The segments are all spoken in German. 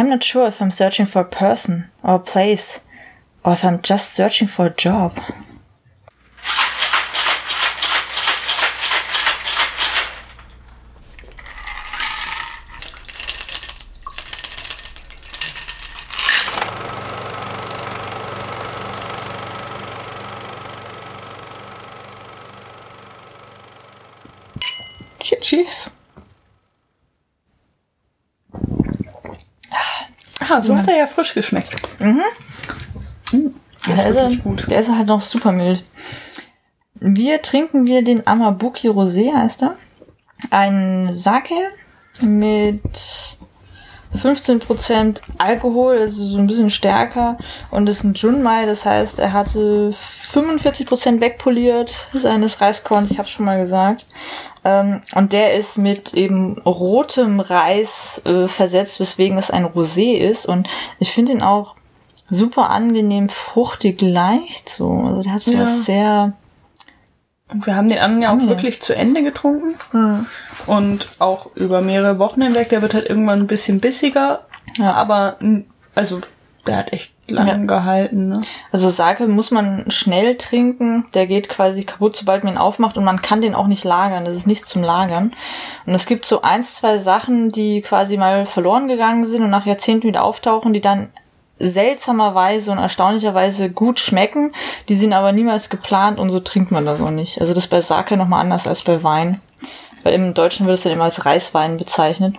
I'm not sure if I'm searching for a person or a place or if I'm just searching for a job. So hat er ja frisch geschmeckt. Mhm. Mm, Der ist, ist er- der ist halt noch super mild. Wir trinken wir den Amabuki Rosé, heißt er. Ein Sake mit 15% Alkohol, also so ein bisschen stärker. Und ist ein Junmai, das heißt, er hatte 45% wegpoliert seines Reiskorns, ich habe schon mal gesagt. Ähm, und der ist mit eben rotem Reis äh, versetzt, weswegen es ein Rosé ist. Und ich finde ihn auch super angenehm fruchtig leicht. So. Also der hat so Ja. was sehr. Und wir haben den anderen ja auch wirklich zu Ende getrunken. Und auch über mehrere Wochen hinweg. Der wird halt irgendwann ein bisschen bissiger. Ja. Aber, also, der hat echt lang Ja. gehalten. Ne? Also Sake muss man schnell trinken. Der geht quasi kaputt, sobald man ihn aufmacht. Und man kann den auch nicht lagern. Das ist nichts zum Lagern. Und es gibt so eins, zwei Sachen, die quasi mal verloren gegangen sind und nach Jahrzehnten wieder auftauchen, die dann seltsamerweise und erstaunlicherweise gut schmecken. Die sind aber niemals geplant und so trinkt man das auch nicht. Also das ist bei Sake nochmal anders als bei Wein. Weil im Deutschen wird es dann immer als Reiswein bezeichnet.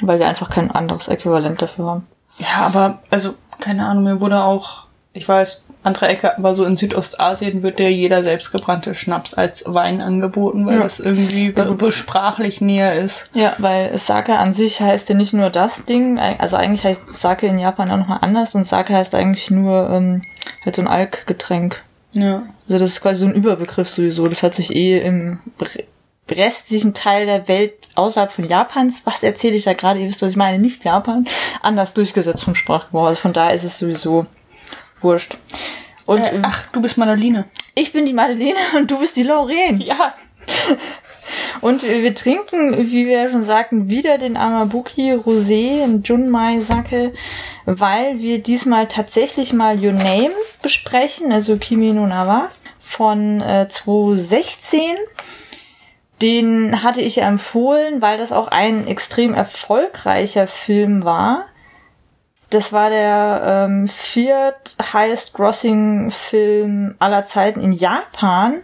Weil wir einfach kein anderes Äquivalent dafür haben. Ja, aber, also, keine Ahnung, mir wurde auch, ich weiß, andere Ecke, aber so in Südostasien wird der jeder selbstgebrannte Schnaps als Wein angeboten, weil Ja. das irgendwie sprachlich näher ist. Ja, weil Sake an sich heißt ja nicht nur das Ding, also eigentlich heißt Sake in Japan auch nochmal anders und Sake heißt eigentlich nur ähm, halt so ein Alkgetränk. Ja. Also das ist quasi so ein Überbegriff sowieso. Das hat sich eh im restlichen Teil der Welt außerhalb von Japans, was erzähle ich da gerade, ihr wisst, was ich meine, nicht Japan, anders durchgesetzt vom Sprachgebrauch. Also von daher ist es sowieso wurscht. Und Äh, ach, du bist Manoline. ich bin die Madeleine und du bist die Lauren. Ja. Und wir trinken, wie wir ja schon sagten, wieder den Amabuki Rosé, ein Junmai Sake, weil wir diesmal tatsächlich mal Your Name besprechen, also Kimi no Nawa von äh, 2016. Den hatte ich ja empfohlen, weil das auch ein extrem erfolgreicher Film war. Das war der ähm, viert highest grossing Film aller Zeiten in Japan.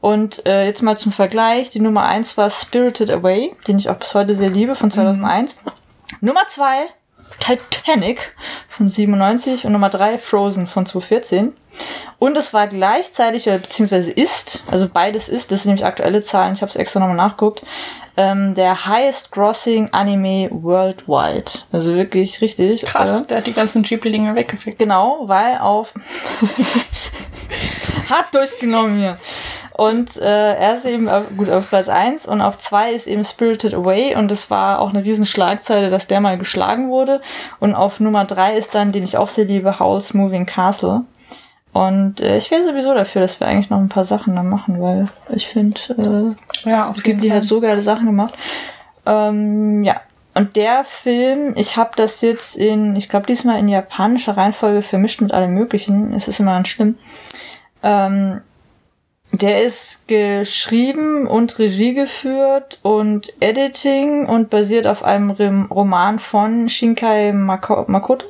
Und äh, jetzt mal zum Vergleich. Die Nummer eins war Spirited Away, den ich auch bis heute sehr liebe, von 2001. Nummer zwei Titanic von 97 und Nummer drei Frozen von 2014. Und es war gleichzeitig, beziehungsweise ist, also beides ist, das sind nämlich aktuelle Zahlen, ich habe es extra nochmal nachgeguckt, ähm, der highest grossing Anime worldwide. Also wirklich richtig. Krass, äh, der hat die ganzen Ghibli-Dinge weggefickt. Genau, weil auf hart durchgenommen hier. Und äh, er ist eben auf, gut auf Platz 1 und auf 2 ist eben Spirited Away und es war auch eine riesen Schlagzeile, dass der mal geschlagen wurde. Und auf Nummer 3 ist dann, den ich auch sehr liebe, House Moving Castle. Und äh, ich wäre sowieso dafür, dass wir eigentlich noch ein paar Sachen da machen, weil ich finde, äh, Ja, auf die halt so geile Sachen gemacht. Ähm, ja. Und der Film, ich habe das jetzt in, ich glaube diesmal in japanischer Reihenfolge vermischt mit allem Möglichen. Es ist immer ganz schlimm. Ähm, der ist geschrieben und Regie geführt und Editing und basiert auf einem Roman von Shinkai Mako Makoto.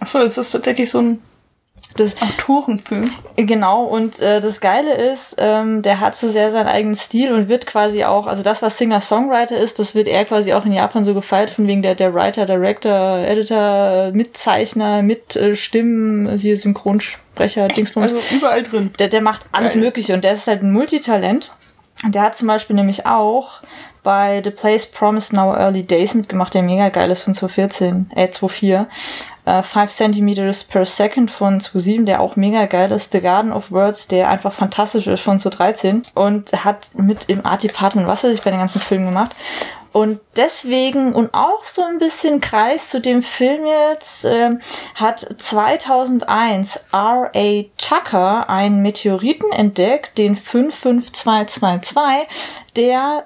Achso, ist das tatsächlich so ein Das, Autorenfilm? Genau, und äh, das Geile ist, ähm, der hat so sehr seinen eigenen Stil und wird quasi auch, also das, was Singer-Songwriter ist, das wird er quasi auch in Japan so gefeiert, von wegen der, der Writer, Director, Editor, Mitzeichner, mit äh, Stimmen, hier Synchronsprecher, Dingsbums. Also überall drin. Der, der macht alles Geil. Mögliche und der ist halt ein Multitalent. Der hat zum Beispiel nämlich auch bei The Place Promised Now Early Days mitgemacht, der mega geil ist von 2014, äh 2004. Äh, 5 Centimeters per Second von 2007, der auch mega geil ist. The Garden of Words, der einfach fantastisch ist von 2013 und hat mit im Art Department was weiß ich bei den ganzen Filmen gemacht. Und deswegen und auch so ein bisschen Kreis zu dem Film jetzt ähm, hat 2001 R.A. Tucker einen Meteoriten entdeckt, den 55222, der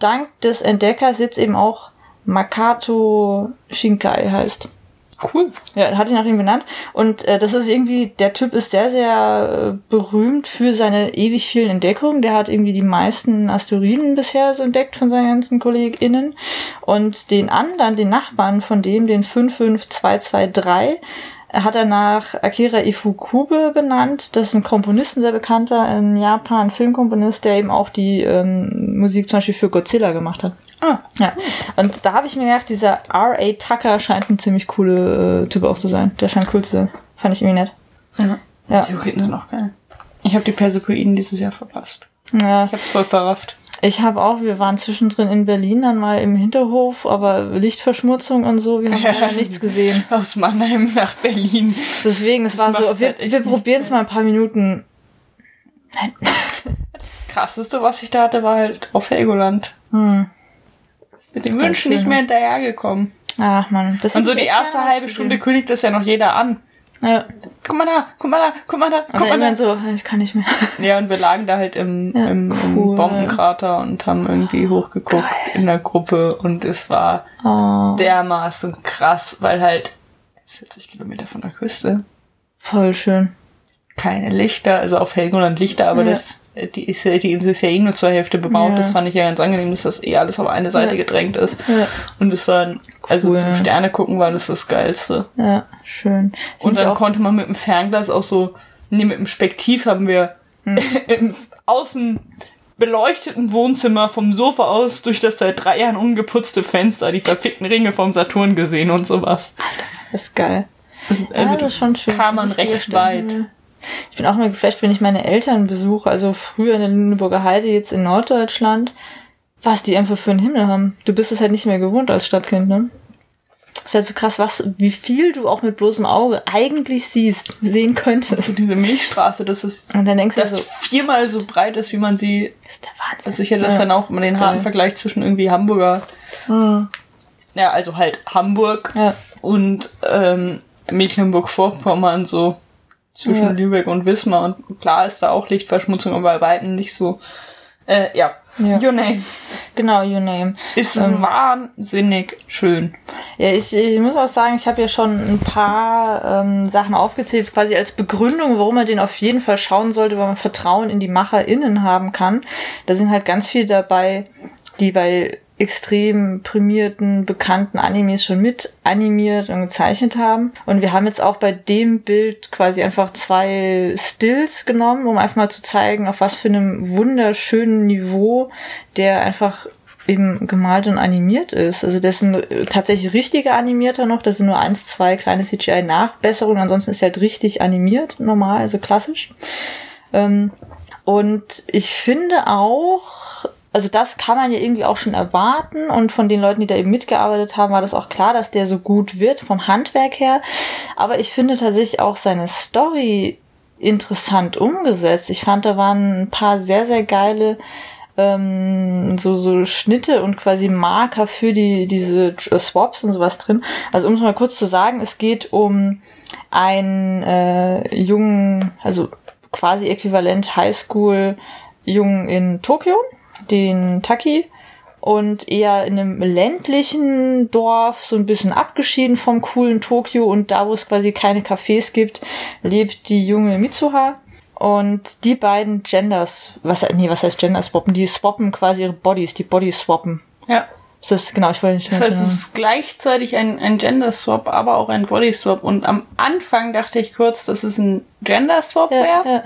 dank des Entdeckers jetzt eben auch Makato Shinkai heißt. Cool. Ja, hat ihn nach ihm benannt. Und äh, das ist irgendwie, der Typ ist sehr, sehr äh, berühmt für seine ewig vielen Entdeckungen. Der hat irgendwie die meisten Asteroiden bisher so entdeckt von seinen ganzen KollegInnen. Und den anderen, den Nachbarn von dem, den 55223, hat er nach Akira Ifukube benannt. Das ist ein Komponist, ein sehr bekannter in Japan, Filmkomponist, der eben auch die ähm, Musik zum Beispiel für Godzilla gemacht hat. Ah. Ja. Und da habe ich mir gedacht, dieser R.A. Tucker scheint ein ziemlich coole äh, Typ auch zu sein. Der scheint cool zu sein. Fand ich irgendwie nett. Ja. Ja. Theorien sind auch geil. Ich habe die Persepoiden dieses Jahr verpasst. Ja. Ich hab's voll verrafft. Ich habe auch, wir waren zwischendrin in Berlin dann mal im Hinterhof, aber Lichtverschmutzung und so, wir haben leider nichts gesehen. Aus Mannheim nach Berlin. Deswegen, es war macht so, wir, halt wir probieren es mal ein paar Minuten. Krasseste, was ich da hatte, war halt auf Helgoland. Hm. Ist mit den Wünschen nicht mehr hinterhergekommen. Ach man, das Und so die erste halbe Stunde kündigt das ja noch jeder an. Ja. Guck mal da, guck mal da, guck mal da, Und guck dann mal da. so, ich kann nicht mehr. Ja, und wir lagen da halt im, Ja, im, im cool. Bombenkrater und haben irgendwie hochgeguckt Geil. in der Gruppe und es war Oh, dermaßen krass, weil halt 40 Kilometer von der Küste voll schön. keine Lichter, also auf Helgoland Lichter, aber Ja. das, die, ist, ja- die Insel ist ja eh nur zur Hälfte bebaut. Ja. Das fand ich ja ganz angenehm, dass das eh alles auf eine Seite Ja. gedrängt ist. Ja, Und es war, also Cool. zum Sterne gucken war das das Geilste. ja schön. Und ich dann auch, konnte man mit dem Fernglas auch so, nee, mit dem Spektiv haben wir Hm. im außen beleuchteten Wohnzimmer vom Sofa aus durch das seit drei Jahren ungeputzte Fenster die verfickten Ringe vom Saturn gesehen und sowas. das ist geil. Das ist, Ja, also das ist schon schön. kam man recht weit. Ich bin auch mal geflasht, wenn ich meine Eltern besuche, also früher in der Lüneburger Heide, jetzt in Norddeutschland, was die einfach für einen Himmel haben. Du bist es halt nicht mehr gewohnt als Stadtkind, ne? ist halt so krass, was, wie viel du auch mit bloßem Auge eigentlich siehst, sehen könntest. diese Milchstraße, das ist, Und dann denkst du das so, viermal so breit ist, wie man sie das ist der Wahnsinn. Das ist sicher das Ja, dann auch immer den harten. Vergleich zwischen irgendwie Hamburger, Mhm. ja, also halt Hamburg Ja. und ähm, Mecklenburg-Vorpommern, so zwischen Ja. Lübeck und Wismar. Und klar ist da auch Lichtverschmutzung, aber bei weitem nicht so. Äh, ja. Ja. Your Name Genau, your name. ist Ähm. wahnsinnig schön. Ja, ich, ich muss auch sagen, ich habe ja schon ein paar ähm, Sachen aufgezählt, quasi als Begründung, warum man den auf jeden Fall schauen sollte, weil man Vertrauen in die MacherInnen haben kann. Da sind halt ganz viele dabei, die bei extrem prämierten, bekannten Animes schon mit animiert und gezeichnet haben. Und wir haben jetzt auch bei dem Bild quasi einfach zwei Stills genommen, um einfach mal zu zeigen, auf was für einem wunderschönen Niveau der einfach eben gemalt und animiert ist. Also das ein äh, tatsächlich richtiger Animierter noch. Das sind nur eins, zwei kleine CGI-Nachbesserungen. Ansonsten ist er halt richtig animiert, normal, also klassisch. Ähm, und ich finde auch, also das kann man ja irgendwie auch schon erwarten. Und von den Leuten, die da eben mitgearbeitet haben, war das auch klar, dass der so gut wird vom Handwerk her. Aber ich finde tatsächlich auch seine Story interessant umgesetzt. Ich fand, da waren ein paar sehr, sehr geile ähm, so, so Schnitte und quasi Marker für die, diese Swaps und sowas drin. Also um es mal kurz zu sagen, es geht um einen äh, jungen, also quasi äquivalent Highschool Jungen in Tokio, den Taki, und eher in einem ländlichen Dorf, so ein bisschen abgeschieden vom coolen Tokio und da, wo es quasi keine Cafés gibt, lebt die junge Mitsuha. Und die beiden Genders, was, nee, was heißt Gender swappen? Die swappen quasi ihre Bodies, die Body swappen. Ja. Das ist, genau, ich wollte nicht Das heißt, es ist gleichzeitig ein, ein Gender Swap, aber auch ein Body Swap. Und am Anfang dachte ich kurz, dass es ein Gender Swap ja, wäre, ja,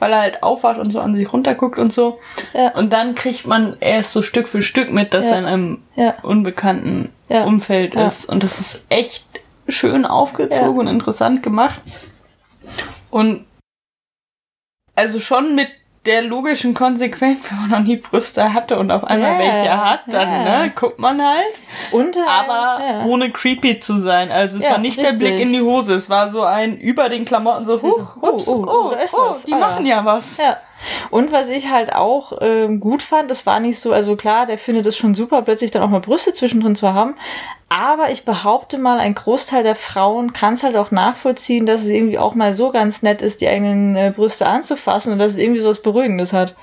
weil er halt aufwacht und so an sich runterguckt und so. Ja. Und dann kriegt man erst so Stück für Stück mit, dass er in einem unbekannten. Umfeld ist. Und das ist echt schön aufgezogen und interessant gemacht. Und also schon mit der logischen Konsequenz, wenn man noch nie Brüste hatte und auf einmal Ja. welche hat, dann Ja. ne, guckt man halt. Und, äh, Aber ja. ohne creepy zu sein. Also es Ja, war nicht der richtig. Blick in die Hose, es war so ein über den Klamotten so, huch, oh, ups, oh, oh, ist oh, was. die Ah, machen ja was. Ja. Und was ich halt auch ähm, gut fand, das war nicht so, also klar, der findet es schon super, plötzlich dann auch mal Brüste zwischendrin zu haben. Aber ich behaupte mal, ein Großteil der Frauen kann es halt auch nachvollziehen, dass es irgendwie auch mal so ganz nett ist, die eigenen äh, Brüste anzufassen und dass es irgendwie so was Beruhigendes hat.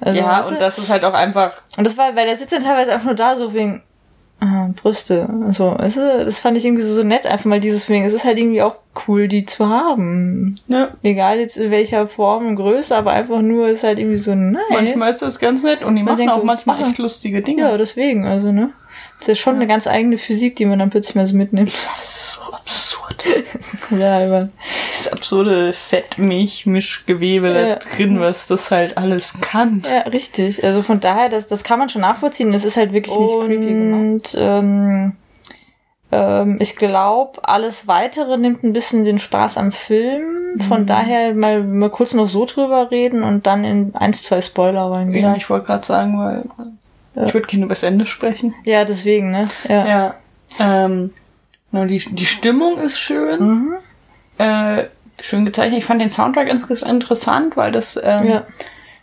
Also, Ja, und das ist halt auch einfach, und das war, weil der sitzt dann teilweise einfach nur da so wegen, Ah, Brüste. So, es ist, das fand ich irgendwie so nett, einfach mal dieses Feeling. Es ist halt irgendwie auch cool, die zu haben. Ja. Egal jetzt in welcher Form und Größe, aber einfach nur ist halt irgendwie so nice. Manchmal ist das ganz nett und die Man machen auch so, manchmal ah. echt lustige Dinge. Ja, deswegen, also, ne? Das ist ja schon eine ganz eigene Physik, die man dann plötzlich mal so mitnimmt. Das ist so absurd. ja, aber. Das absurde Fett-Milch-Mischgewebe Ja. da drin, was das halt alles kann. Ja, richtig. Also von daher, das, das kann man schon nachvollziehen. Das ist halt wirklich nicht Und- creepy gemacht. Ähm, ähm, ich glaube, alles weitere nimmt ein bisschen den Spaß am Film. Von Mhm. daher mal, mal kurz noch so drüber reden und dann in eins, zwei Spoiler reingehen. Ja, ich wollte gerade sagen, weil ich würde gerne über das Ende sprechen. Ja, deswegen, ne? Ja. Ja. Ähm, die, die Stimmung ist schön. Mhm. Äh, schön gezeichnet. Ich fand den Soundtrack insgesamt interessant, weil das ähm, Ja.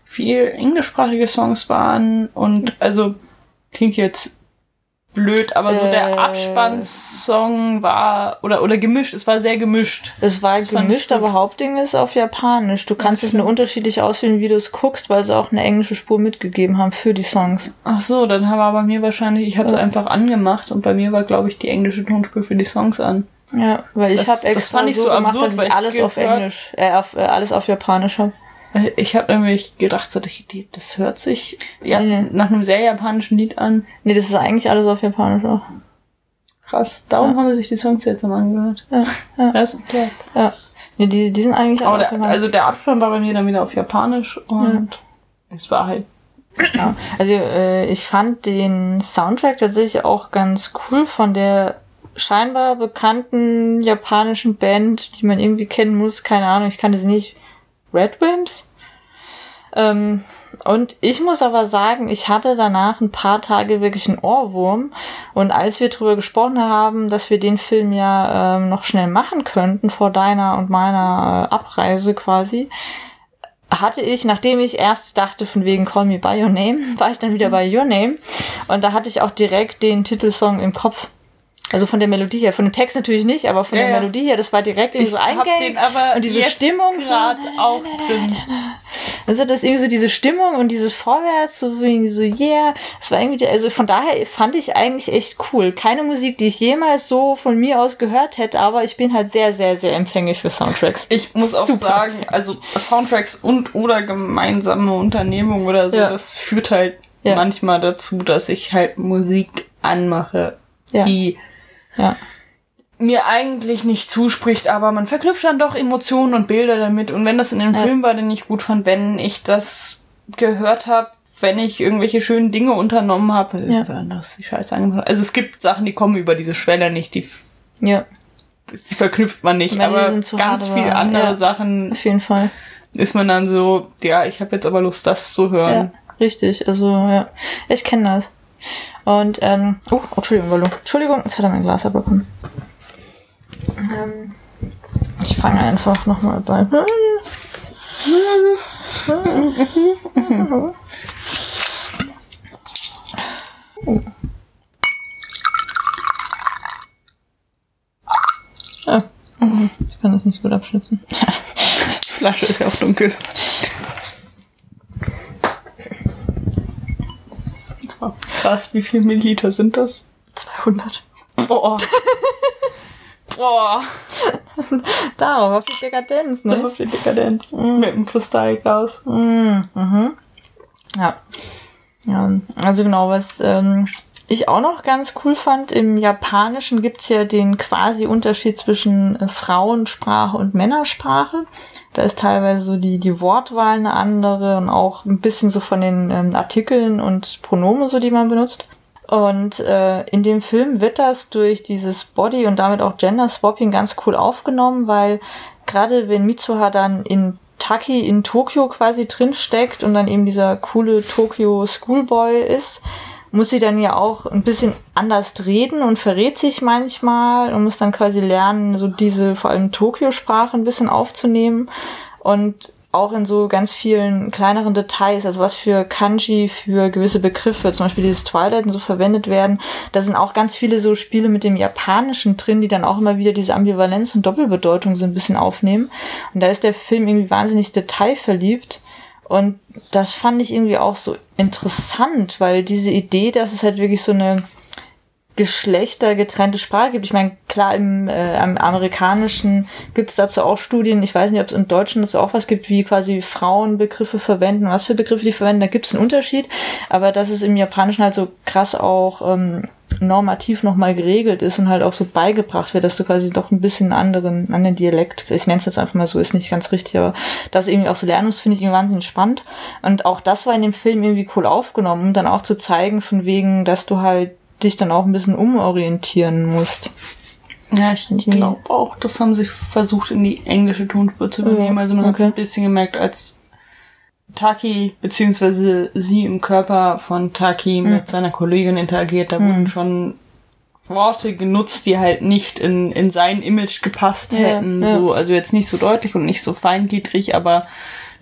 viel englischsprachige Songs waren und also klingt jetzt blöd, aber so der Äh. Abspannsong war oder oder gemischt, es war sehr gemischt. Es war ich gemischt, aber Hauptding ist auf Japanisch. Du kannst es nur unterschiedlich auswählen, wie du es guckst, weil sie auch eine englische Spur mitgegeben haben für die Songs. Ach so, dann war bei mir wahrscheinlich, ich habe es einfach angemacht und bei mir war glaube ich die englische Tonspur für die Songs an. Ja, weil ich habe das extra fand ich so, so gemacht, absurd, dass ich ich alles auf Englisch, äh, auf, äh, alles auf Japanisch habe. Ich habe nämlich gedacht, so, das hört sich ja, Nee. nach einem sehr japanischen Lied an. Nee, das ist eigentlich alles auf Japanisch auch. Krass. Darum haben wir sich die Songs jetzt immer angehört. Ja, ja, Das klar. ja. Nee, die, die sind eigentlich Aber alle der, also der Abspann war bei mir dann wieder auf Japanisch und es war halt. Ja, also äh, ich fand den Soundtrack tatsächlich auch ganz cool von der scheinbar bekannten japanischen Band, die man irgendwie kennen muss. Keine Ahnung, ich kannte sie nicht. Red Wimps? Ähm, und ich muss aber sagen, ich hatte danach ein paar Tage wirklich einen Ohrwurm. Und als wir drüber gesprochen haben, dass wir den Film ja ähm, noch schnell machen könnten vor deiner und meiner äh, Abreise quasi, hatte ich, nachdem ich erst dachte, von wegen Call Me By Your Name, war ich dann wieder bei Your Name. Und da hatte ich auch direkt den Titelsong im Kopf. Also von der Melodie her, von dem Text natürlich nicht, aber von Ja, der ja. Melodie her, das war direkt irgendwie so hab eingängig. den aber und diese Stimmung so, auch drin. also das ist irgendwie so diese Stimmung und dieses Vorwärts, so irgendwie so, yeah. Das war irgendwie, also von daher fand ich eigentlich echt cool. Keine Musik, die ich jemals so von mir aus gehört hätte, aber ich bin halt sehr, sehr, sehr empfänglich für Soundtracks. Ich muss auch Super. sagen, also Soundtracks und oder gemeinsame Unternehmung oder so, Ja. das führt halt manchmal dazu, dass ich halt Musik anmache, die Ja. mir eigentlich nicht zuspricht, aber man verknüpft dann doch Emotionen und Bilder damit. Und wenn das in dem Ja. Film war, den ich gut fand, wenn ich das gehört habe, wenn ich irgendwelche schönen Dinge unternommen habe, Ja. waren das die Scheiße angemacht. Also es gibt Sachen, die kommen über diese Schwelle nicht, die, Ja, die verknüpft man nicht, aber ganz hart, viel aber- andere ja. Sachen auf jeden Fall. ist man dann so, ja, ich habe jetzt aber Lust, das zu Ja, hören. richtig. Also, ja. Ich kenne das. Und, ähm, oh, Entschuldigung, Wallo. Entschuldigung, jetzt hat er mein Glas abbekommen. Ähm, ich fange einfach nochmal bei. Ah, ich kann das nicht so gut abschätzen. Die Flasche ist ja auch dunkel. Krass, wie viel Milliliter sind das? 200. Boah. Boah. Darauf, auf die Dekadenz, ne? Auf die Dekadenz. Mit dem Kristallglas. Mhm. Ja. ja. Also genau, was ähm, ich auch noch ganz cool fand, im Japanischen gibt's ja den quasi Unterschied zwischen äh, Frauensprache und Männersprache. Da ist teilweise so die, die Wortwahl eine andere und auch ein bisschen so von den ähm, Artikeln und Pronomen so, die man benutzt. Und äh, in dem Film wird das durch dieses Body und damit auch Gender Swapping ganz cool aufgenommen, weil gerade wenn Mitsuha dann in Taki in Tokio quasi drin steckt und dann eben dieser coole Tokio Schoolboy ist, muss sie dann ja auch ein bisschen anders reden und verrät sich manchmal und muss dann quasi lernen, so diese vor allem Tokio-Sprache ein bisschen aufzunehmen und auch in so ganz vielen kleineren Details, also was für Kanji für gewisse Begriffe, zum Beispiel dieses Twilight und so verwendet werden. Da sind auch ganz viele so Spiele mit dem Japanischen drin, die dann auch immer wieder diese Ambivalenz und Doppelbedeutung so ein bisschen aufnehmen. Und da ist der Film irgendwie wahnsinnig detailverliebt. Und das fand ich irgendwie auch so interessant, weil diese Idee, dass es halt wirklich so eine geschlechtergetrennte Sprache gibt. Ich meine, klar, im, äh, im Amerikanischen gibt es dazu auch Studien. Ich weiß nicht, ob es im Deutschen dazu auch was gibt, wie quasi Frauen Begriffe verwenden, was für Begriffe die verwenden. Da gibt es einen Unterschied. Aber dass es im Japanischen halt so krass auch ähm, normativ nochmal geregelt ist und halt auch so beigebracht wird, dass du quasi doch ein bisschen anderen, anderen Dialekt, ich nenne es jetzt einfach mal so, ist nicht ganz richtig, aber das irgendwie auch so lernen muss, finde ich irgendwie wahnsinnig spannend. Und auch das war in dem Film irgendwie cool aufgenommen, um dann auch zu zeigen, von wegen, dass du halt dich dann auch ein bisschen umorientieren musst. Ja, ich glaube auch, das haben sie versucht in die englische Tonspur zu übernehmen. Also man okay. hat es ein bisschen gemerkt, als Taki beziehungsweise sie im Körper von Taki mhm. mit seiner Kollegin interagiert, da mhm. wurden schon Worte genutzt, die halt nicht in, in sein Image gepasst hätten. Ja. So, also jetzt nicht so deutlich und nicht so feingliedrig, aber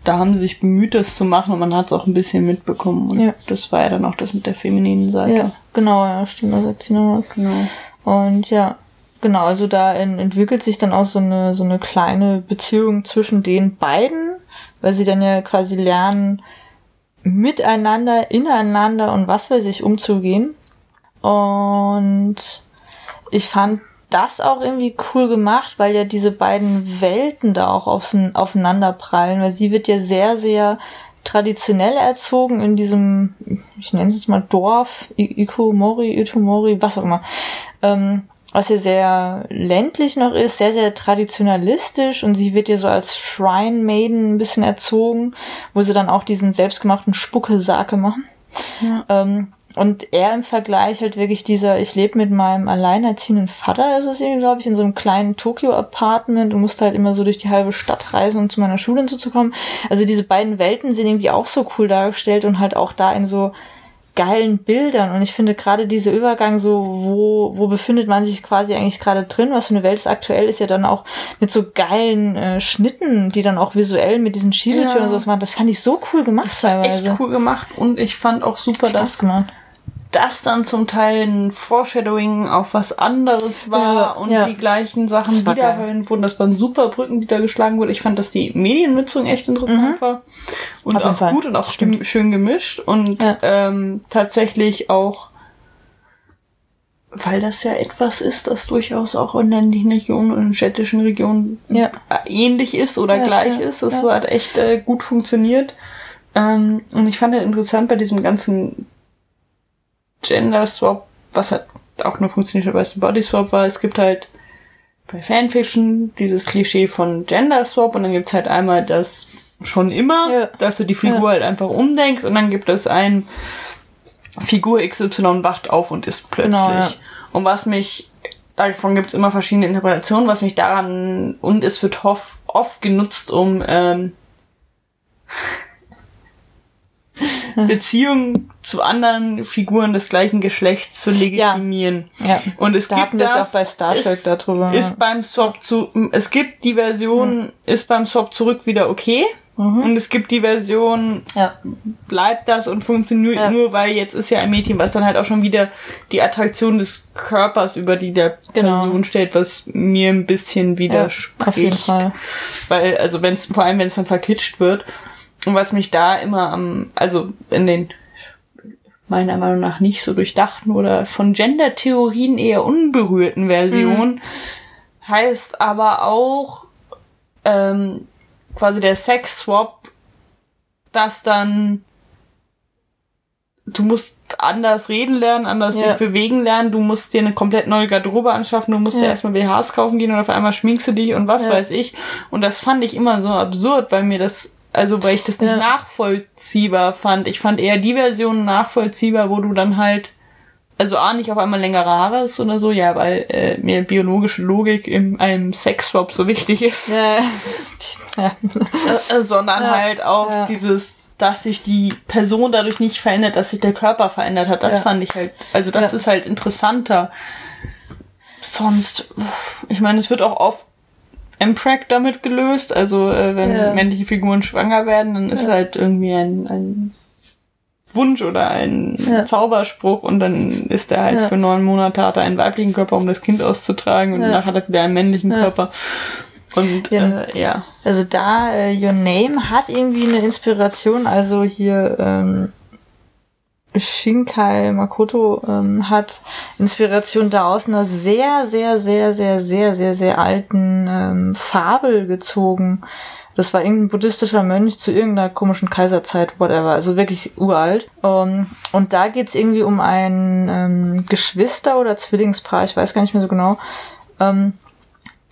da haben sie sich bemüht, das zu machen und man hat es auch ein bisschen mitbekommen. Und ja. das war ja dann auch das mit der femininen Seite. Ja, genau, ja, stimmt, da sagt sie noch was. Genau. Und ja, genau, also da entwickelt sich dann auch so eine, so eine kleine Beziehung zwischen den beiden, weil sie dann ja quasi lernen, miteinander, ineinander und was weiß ich umzugehen. Und ich fand das auch irgendwie cool gemacht, weil ja diese beiden Welten da auch aufeinander prallen, weil sie wird ja sehr, sehr traditionell erzogen in diesem, ich nenne es jetzt mal Dorf, Ikomori, Itomori, was auch immer, ähm, was ja sehr ländlich noch ist, sehr, sehr traditionalistisch und sie wird ja so als Shrine Maiden ein bisschen erzogen, wo sie dann auch diesen selbstgemachten Spucke-Sake machen. Ja. Ähm, und er im Vergleich halt wirklich dieser, ich lebe mit meinem alleinerziehenden Vater, ist es irgendwie, glaube ich, in so einem kleinen Tokio-Apartment und musste halt immer so durch die halbe Stadt reisen, um zu meiner Schule hinzuzukommen. Also diese beiden Welten sind irgendwie auch so cool dargestellt und halt auch da in so geilen Bildern. Und ich finde gerade dieser Übergang so, wo, wo befindet man sich quasi eigentlich gerade drin, was für eine Welt ist aktuell, ist ja dann auch mit so geilen äh, Schnitten, die dann auch visuell mit diesen Schiebetüren ja. und sowas machen. Das fand ich so cool gemacht das teilweise. Echt cool gemacht und ich fand auch super, Spaß dass gemacht das dann zum Teil ein Foreshadowing auf was anderes war ja, und ja. die gleichen Sachen wiederverwendet wurden. Das waren super Brücken, die da geschlagen wurden. Ich fand, dass die Mediennutzung echt interessant mhm. war und auf auch gut und auch Stimmt. schön gemischt und ja. ähm, tatsächlich auch weil das ja etwas ist, das durchaus auch in ländlichen Regionen und in städtischen Regionen ähnlich ist oder gleich ist. Das hat echt äh, gut funktioniert. Ähm, und ich fand halt interessant bei diesem ganzen Gender Swap, was halt auch nur funktioniert weil es ein Body Swap war. Es gibt halt bei Fanfiction dieses Klischee von Gender Swap und dann gibt's halt einmal das schon immer, ja. dass du die Figur ja. halt einfach umdenkst und dann gibt es ein Figur XY wacht auf und ist plötzlich. Genau, ja. Und was mich, davon gibt's immer verschiedene Interpretationen, was mich daran, und es wird oft, oft genutzt, um ähm, Beziehungen zu anderen Figuren des gleichen Geschlechts zu legitimieren. Ja. ja. Und es da gibt das auch bei Star Trek ist, darüber. Ist beim Swap zu, es gibt die Version, hm. ist beim Swap zurück wieder okay. Mhm. Und es gibt die Version, ja. bleibt das und funktioniert nur, weil jetzt ist ja ein Mädchen, was dann halt auch schon wieder die Attraktion des Körpers über die der genau. Person stellt, was mir ein bisschen widerspricht. Auf jeden Fall. Weil, also wenn es, vor allem wenn es dann verkitscht wird. Und was mich da immer am, also in den meiner Meinung nach nicht so durchdachten oder von Gender-Theorien eher unberührten Versionen, mhm. heißt aber auch ähm, quasi der Sex-Swap, dass dann du musst anders reden lernen, anders ja. dich bewegen lernen, du musst dir eine komplett neue Garderobe anschaffen, du musst ja. dir erstmal BHs kaufen gehen und auf einmal schminkst du dich und was ja. weiß ich. Und das fand ich immer so absurd, weil mir das also, weil ich das nicht ja. nachvollziehbar fand. Ich fand eher die Version nachvollziehbar, wo du dann halt, also A, nicht auf einmal längere Haare hast oder so, ja, weil äh, mir biologische Logik in einem Sexswap so wichtig ist. Ja. ja. Sondern ja. halt auch dieses, dass sich die Person dadurch nicht verändert, dass sich der Körper verändert hat. Das fand ich halt, also das ist halt interessanter. Sonst, ich meine, es wird auch oft M-Prac damit gelöst. Also äh, wenn ja. männliche Figuren schwanger werden, dann ist ja. halt irgendwie ein, ein Wunsch oder ein ja. Zauberspruch und dann ist er halt für neun Monate hat er einen weiblichen Körper, um das Kind auszutragen und danach hat er wieder einen männlichen Körper. Und ja. Äh, ja. Also da äh, Your Name hat irgendwie eine Inspiration, also hier ähm, Shinkai Makoto ähm, hat Inspiration da aus einer sehr, sehr, sehr, sehr, sehr, sehr, sehr alten ähm, Fabel gezogen. Das war irgendein buddhistischer Mönch zu irgendeiner komischen Kaiserzeit, whatever, also wirklich uralt. Ähm, und da geht's irgendwie um ein ähm, Geschwister- oder Zwillingspaar, ich weiß gar nicht mehr so genau, ähm,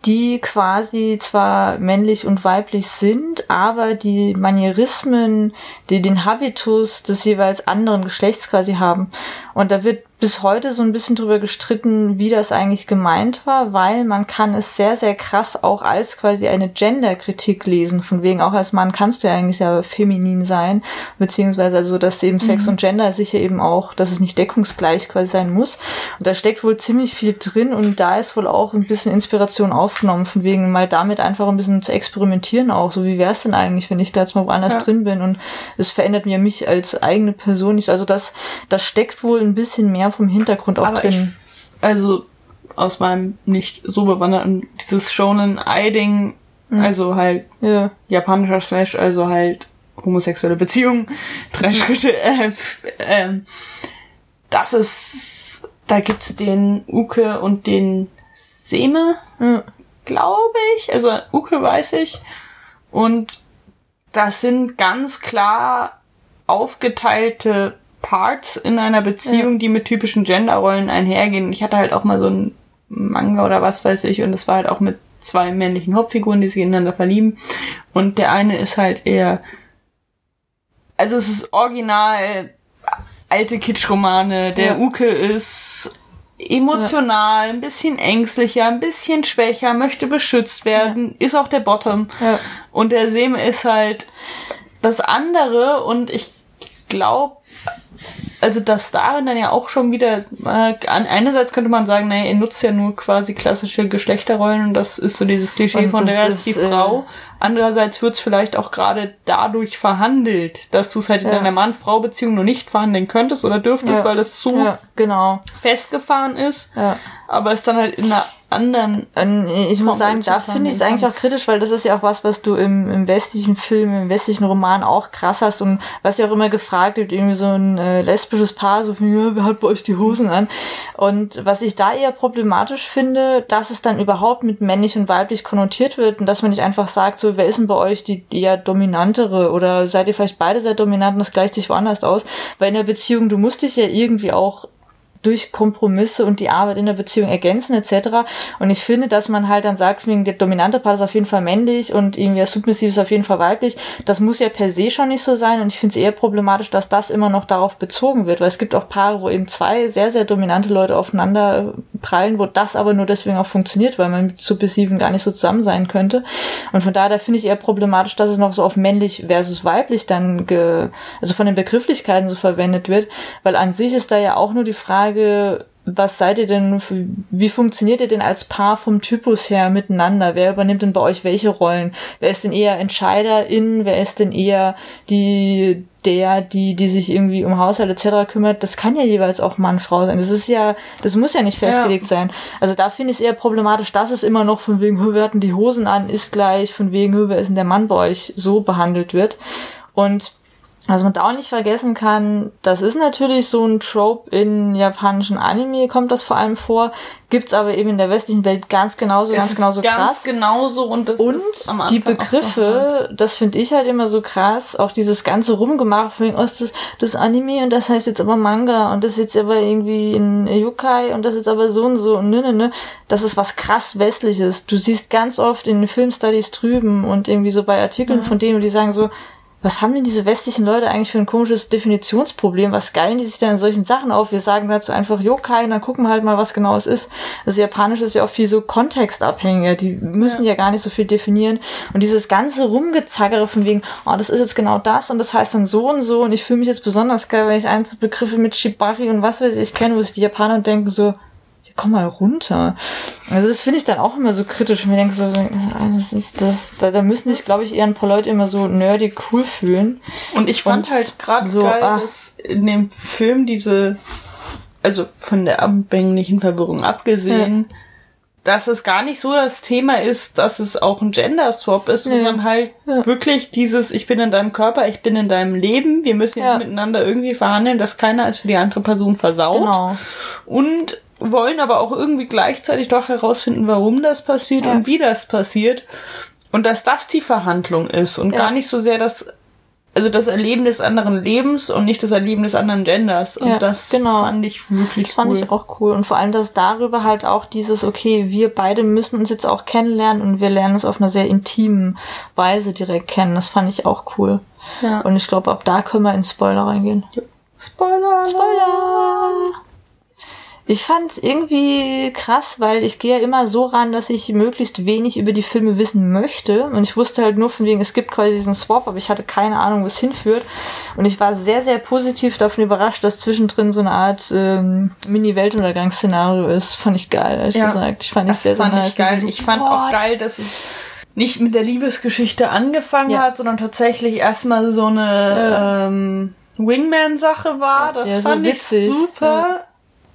die quasi zwar männlich und weiblich sind, aber die Manierismen, die den Habitus des jeweils anderen Geschlechts quasi haben. Und da wird bis heute so ein bisschen drüber gestritten, wie das eigentlich gemeint war, weil man kann es sehr, sehr krass auch als quasi eine Gender-Kritik lesen. Von wegen auch als Mann kannst du ja eigentlich sehr feminin sein, beziehungsweise also, dass eben Sex mhm. und Gender sicher eben auch, dass es nicht deckungsgleich quasi sein muss. Und da steckt wohl ziemlich viel drin und da ist wohl auch ein bisschen Inspiration aufgenommen, von wegen mal damit einfach ein bisschen zu experimentieren auch. So wie wäre es denn eigentlich, wenn ich da jetzt mal woanders ja. drin bin und es verändert mir mich als eigene Person nicht. Also das, das steckt wohl ein bisschen mehr vom Hintergrund auch Aber drin. Ich, also aus meinem nicht so bewanderten, dieses Shonen Ei-Ding, mhm. also halt ja. japanischer Slash, also halt homosexuelle Beziehungen, drei mhm. Schritte, äh, äh, das ist, da gibt's den Uke und den Seme, mhm. glaube ich, also Uke weiß ich, und das sind ganz klar aufgeteilte Parts in einer Beziehung, ja. die mit typischen Genderrollen einhergehen. Ich hatte halt auch mal so ein Manga oder was weiß ich und das war halt auch mit zwei männlichen Hauptfiguren, die sich ineinander verlieben. Und der eine ist halt eher, also es ist original alte Kitschromane. Der ja. Uke ist emotional, ein bisschen ängstlicher, ein bisschen schwächer, möchte beschützt werden, ja. ist auch der Bottom. Ja. Und der Seme ist halt das andere und ich glaube, also dass darin dann ja auch schon wieder, äh, einerseits könnte man sagen, naja, er nutzt ja nur quasi klassische Geschlechterrollen und das ist so dieses Klischee und von der ist die Frau. Andererseits wird es vielleicht auch gerade dadurch verhandelt, dass du es halt ja. in einer Mann-Frau-Beziehung nur nicht verhandeln könntest oder dürftest, ja. weil es so ja, genau. festgefahren ist. Ja. Aber es dann halt in einer anderen. Ich muss sagen, da finde ich es eigentlich auch kritisch, weil das ist ja auch was, was du im, im westlichen Film, im westlichen Roman auch krass hast und was ja auch immer gefragt wird, irgendwie so ein äh, lesbisches Paar, so von, ja, wer hat bei euch die Hosen an? Und was ich da eher problematisch finde, dass es dann überhaupt mit männlich und weiblich konnotiert wird und dass man nicht einfach sagt, so, wer ist denn bei euch die eher dominantere oder seid ihr vielleicht beide sehr dominant und das gleicht sich woanders aus? Weil in der Beziehung, du musst dich ja irgendwie auch durch Kompromisse und die Arbeit in der Beziehung ergänzen etc. Und ich finde, dass man halt dann sagt, der dominante Part ist auf jeden Fall männlich und irgendwie der submissive ist auf jeden Fall weiblich. Das muss ja per se schon nicht so sein und ich finde es eher problematisch, dass das immer noch darauf bezogen wird, weil es gibt auch Paare, wo eben zwei sehr, sehr dominante Leute aufeinander prallen, wo das aber nur deswegen auch funktioniert, weil man mit submissiven gar nicht so zusammen sein könnte. Und von daher finde ich eher problematisch, dass es noch so auf männlich versus weiblich dann, also von den Begrifflichkeiten so verwendet wird, weil an sich ist da ja auch nur die Frage, Frage, was seid ihr denn, wie funktioniert ihr denn als Paar vom Typus her miteinander? Wer übernimmt denn bei euch welche Rollen? Wer ist denn eher Entscheiderin? Wer ist denn eher die, der, die, die sich irgendwie um Haushalt etc. kümmert? Das kann ja jeweils auch Mann, Frau sein. Das ist ja, das muss ja nicht festgelegt ja. sein. Also da finde ich es eher problematisch, dass es immer noch von wegen, wir hatten die Hosen an, ist gleich, von wegen, wer ist denn der Mann bei euch so behandelt wird. Und was man da auch nicht vergessen kann, das ist natürlich so ein Trope in japanischen Anime, kommt das vor allem vor, gibt's aber eben in der westlichen Welt ganz genauso, es ganz genauso ganz krass. genauso und das und ist am die Begriffe, das finde ich halt immer so krass, auch dieses ganze Rumgemacht von oh, das, das Anime und das heißt jetzt aber Manga und das ist jetzt aber irgendwie ein Yukai und das ist aber so und so und ne, ne, ne. Das ist was krass Westliches. Du siehst ganz oft in Filmstudies drüben und irgendwie so bei Artikeln mhm. von denen, die sagen so, was haben denn diese westlichen Leute eigentlich für ein komisches Definitionsproblem? Was geilen die sich denn in solchen Sachen auf? Wir sagen dazu einfach Yokai und dann gucken wir halt mal, was genau es ist. Also Japanisch ist ja auch viel so kontextabhängiger. Die müssen ja. ja gar nicht so viel definieren. Und dieses ganze Rumgezackere von wegen, oh, das ist jetzt genau das und das heißt dann so und so und ich fühle mich jetzt besonders geil, wenn ich Einzelbegriffe mit Shibari und was weiß ich kenne, wo sich die Japaner denken so, komm mal runter. Also das finde ich dann auch immer so kritisch. Und mir denke so, das ist das, da, da müssen sich, glaube ich, eher ein paar Leute immer so nerdy cool fühlen. Und ich fand Und halt gerade so, geil, ah, dass in dem Film diese, also von der anfänglichen Verwirrung abgesehen, ja. dass es gar nicht so das Thema ist, dass es auch ein Gender-Swap ist, nee. sondern halt ja. wirklich dieses, ich bin in deinem Körper, ich bin in deinem Leben, wir müssen jetzt ja. miteinander irgendwie verhandeln, dass keiner es für die andere Person versaut. Genau. Und wollen aber auch irgendwie gleichzeitig doch herausfinden, warum das passiert ja. und wie das passiert. Und dass das die Verhandlung ist und gar nicht so sehr das also das Erleben des anderen Lebens und nicht das Erleben des anderen Genders. Und ja, das genau. fand ich wirklich das cool. fand ich auch cool. Und vor allem, dass darüber halt auch dieses, okay, wir beide müssen uns jetzt auch kennenlernen und wir lernen uns auf einer sehr intimen Weise direkt kennen. Das fand ich auch cool. Ja. Und ich glaube, ab da können wir in Spoiler reingehen. Spoiler! Spoiler! Ich fand es irgendwie krass, weil ich gehe ja immer so ran, dass ich möglichst wenig über die Filme wissen möchte. Und ich wusste halt nur von wegen, es gibt quasi diesen Swap, aber ich hatte keine Ahnung, wo es hinführt. Und ich war sehr, sehr positiv davon überrascht, dass zwischendrin so eine Art ähm, Mini-Weltuntergangsszenario ist. Fand ich geil, ehrlich ja, gesagt. Ich fand das sehr, fand sehr ich geil. So, ich fand what? auch geil, dass es nicht mit der Liebesgeschichte angefangen ja. hat, sondern tatsächlich erstmal so eine ja. ähm, Wingman-Sache war. Das ja, fand so ich super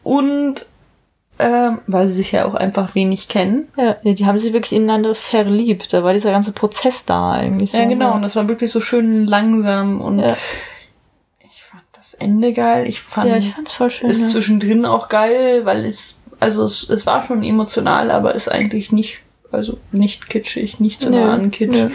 und ähm, weil sie sich ja auch einfach wenig kennen. Ja, die haben sich wirklich ineinander verliebt. Da war dieser ganze Prozess da eigentlich. So. Ja, genau. Und das war wirklich so schön langsam und ja. ich fand das Ende geil. Ich fand ja, ich fand's voll schön. Ist ja. zwischendrin auch geil, weil es also es, es war schon emotional, aber ist eigentlich nicht also nicht kitschig, nicht so nah an Kitsch.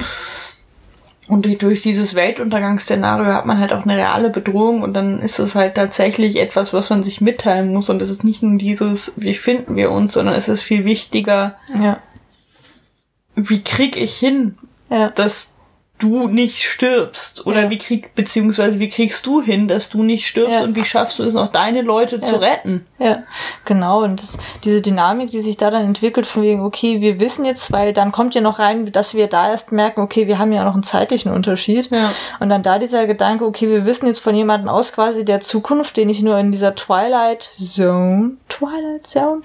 Und durch dieses Weltuntergangsszenario hat man halt auch eine reale Bedrohung und dann ist es halt tatsächlich etwas, was man sich mitteilen muss. Und es ist nicht nur dieses, wie finden wir uns, sondern es ist viel wichtiger, ja. wie krieg ich hin, ja. dass du nicht stirbst oder ja. wie krieg beziehungsweise wie kriegst du hin, dass du nicht stirbst ja. und wie schaffst du es noch deine Leute ja. zu retten? Ja, genau und das, diese Dynamik, die sich da dann entwickelt von wegen okay, wir wissen jetzt, weil dann kommt ja noch rein, dass wir da erst merken, okay, wir haben ja noch einen zeitlichen Unterschied ja. und dann da dieser Gedanke, okay, wir wissen jetzt von jemandem aus quasi der Zukunft, den ich nur in dieser Twilight Zone, Twilight Zone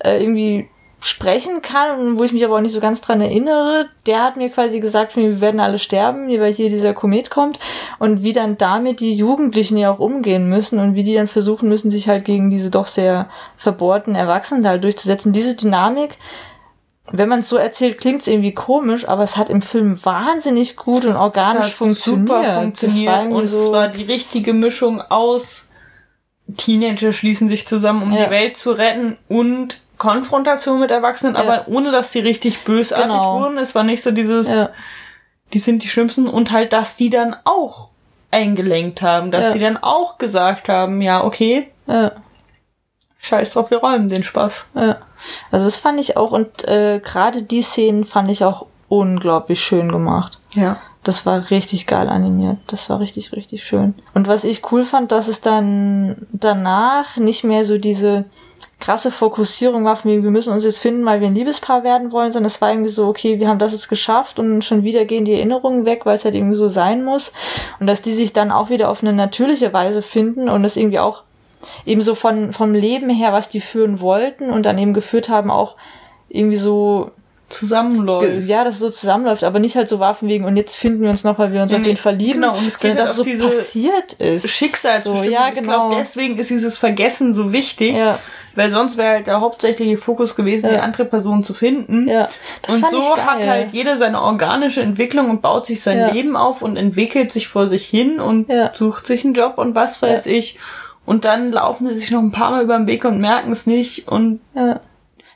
äh, irgendwie sprechen kann und wo ich mich aber auch nicht so ganz dran erinnere, der hat mir quasi gesagt, wir werden alle sterben, weil hier dieser Komet kommt und wie dann damit die Jugendlichen ja auch umgehen müssen und wie die dann versuchen müssen, sich halt gegen diese doch sehr verbohrten Erwachsenen da halt durchzusetzen. Diese Dynamik, wenn man es so erzählt, klingt es irgendwie komisch, aber es hat im Film wahnsinnig gut und organisch funktioniert. Super funktioniert und so es war die richtige Mischung aus Teenager schließen sich zusammen, um ja. die Welt zu retten und Konfrontation mit Erwachsenen, ja. aber ohne dass die richtig bösartig genau. wurden. Es war nicht so dieses, ja. die sind die Schlimmsten und halt, dass die dann auch eingelenkt haben, dass ja. sie dann auch gesagt haben, ja, okay, scheiß drauf, wir räumen den Spaß. Also das fand ich auch und äh, gerade die Szenen fand ich auch unglaublich schön gemacht. Ja. Das war richtig geil animiert. Das war richtig, richtig schön. Und was ich cool fand, dass es dann danach nicht mehr so diese krasse Fokussierung war, von wegen, wir müssen uns jetzt finden, weil wir ein Liebespaar werden wollen, sondern es war irgendwie so, okay, wir haben das jetzt geschafft und schon wieder gehen die Erinnerungen weg, weil es halt irgendwie so sein muss. Und dass die sich dann auch wieder auf eine natürliche Weise finden und das irgendwie auch eben so von, vom Leben her, was die führen wollten und dann eben geführt haben, auch irgendwie so zusammenläuft. Ja, dass es so zusammenläuft, aber nicht halt so war von wegen, und jetzt finden wir uns noch, weil wir uns nee, auf jeden Fall lieben. Genau, und es geht dass halt so passiert ist. Schicksalsbestimmung. So, ja, genau. Ich glaube, deswegen ist dieses Vergessen so wichtig. Ja. Weil sonst wäre halt der hauptsächliche Fokus gewesen, ja. die andere Person zu finden. Ja, das und so hat halt jeder seine organische Entwicklung und baut sich sein ja. Leben auf und entwickelt sich vor sich hin und ja. sucht sich einen Job und was weiß ich. Und dann laufen sie sich noch ein paar Mal über den Weg und merken es nicht und ja.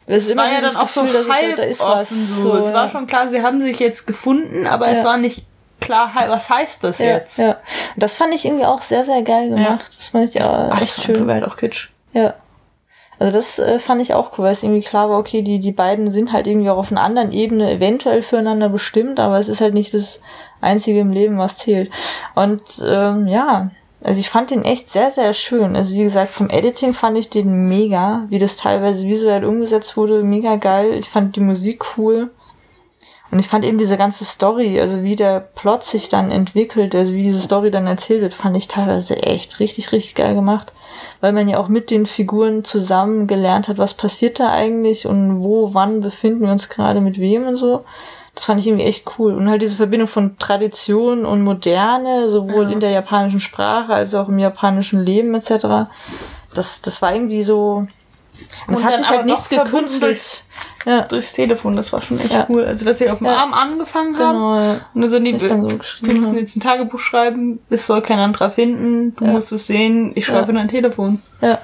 Es war ja dann auch Gefühl, so halb da, da ist was. So. Es war schon klar, sie haben sich jetzt gefunden, aber es war nicht klar, was heißt das jetzt? Ja. Das fand ich irgendwie auch sehr, sehr geil gemacht. Das fand ich auch Ach, echt schön. Halt auch Kitsch. Ja. Also das äh, fand ich auch cool, weil es irgendwie klar war, okay, die, die beiden sind halt irgendwie auch auf einer anderen Ebene eventuell füreinander bestimmt, aber es ist halt nicht das Einzige im Leben, was zählt. Und ähm, ja, also ich fand den echt sehr, sehr schön. Also wie gesagt, vom Editing fand ich den mega, wie das teilweise visuell umgesetzt wurde, mega geil. Ich fand die Musik cool. Und ich fand eben diese ganze Story, also wie der Plot sich dann entwickelt, also wie diese Story dann erzählt wird, fand ich teilweise echt richtig, richtig geil gemacht. Weil man ja auch mit den Figuren zusammen gelernt hat, was passiert da eigentlich und wo, wann befinden wir uns gerade mit wem und so. Das fand ich irgendwie echt cool. Und halt diese Verbindung von Tradition und Moderne, sowohl ja. in der japanischen Sprache als auch im japanischen Leben etc. Das, das war irgendwie so. Und es hat sich halt nichts gekünstelt ja. durchs Telefon. Das war schon echt ja. cool. Also, dass sie auf dem Arm angefangen haben. Genau, Und dann sind die, dann so wir müssen jetzt ein Tagebuch schreiben, es soll kein anderer finden, du musst es sehen, ich schreibe in dein Telefon. Ja.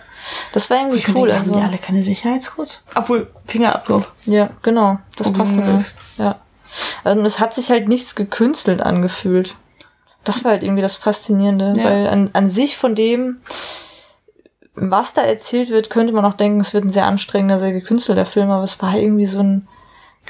Das war irgendwie cool. Denke, also. Haben die alle keine Sicherheitscodes? Obwohl, Fingerabdruck. Ja, genau. Das passt ja. Also, es hat sich halt nichts gekünstelt angefühlt. Das war halt irgendwie das Faszinierende, ja. weil an, an sich von dem, was da erzählt wird, könnte man auch denken, es wird ein sehr anstrengender, sehr gekünstelter Film, aber es war irgendwie so ein,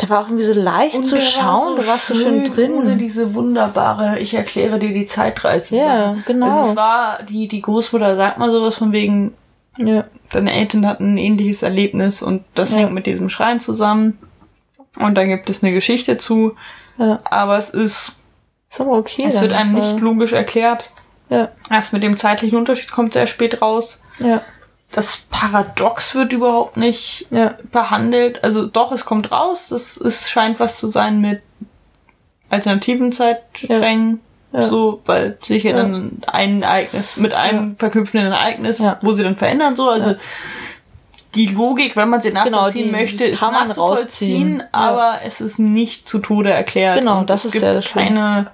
der war auch irgendwie so leicht und zu schauen, so du warst so schön drin. Ohne diese wunderbare, ich erkläre dir die Zeitreise. Ja, genau. Also es war, die, die Großmutter sagt mal sowas von wegen, ja. deine Eltern hatten ein ähnliches Erlebnis und das ja. hängt mit diesem Schrein zusammen. Und dann gibt es eine Geschichte zu. Ja. Aber es ist, ist aber okay. Es wird einem nicht logisch erklärt. Ja. Erst mit dem zeitlichen Unterschied kommt sehr spät raus. Ja. Das Paradox wird überhaupt nicht ja. behandelt. Also doch, es kommt raus. Das ist, scheint was zu sein mit alternativen Zeitsträngen. Ja. So, weil sich ja dann ein Ereignis mit einem verknüpfenden Ereignis, wo sie dann verändern, so. Also die Logik, wenn man sie genau, nachvollziehen genau, möchte, ist nachzuvollziehen, aber es ist nicht zu Tode erklärt. Genau, Und das ist gibt ja das keine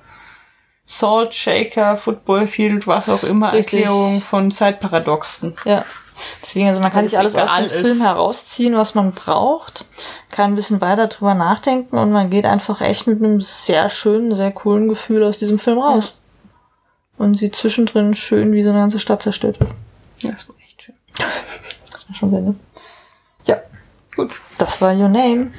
Salt Shaker, Football Field, was auch immer, Richtig. Erklärung von Zeitparadoxen. Ja. Deswegen, also man kann sich alles aus dem ist. Film herausziehen, was man braucht, kann ein bisschen weiter drüber nachdenken und man geht einfach echt mit einem sehr schönen, sehr coolen Gefühl aus diesem Film raus. Ja. Und sieht zwischendrin schön, wie so eine ganze Stadt zerstört wird. Ja, das war echt schön. Das war schon sehr nett. Gut. Das war Your Name.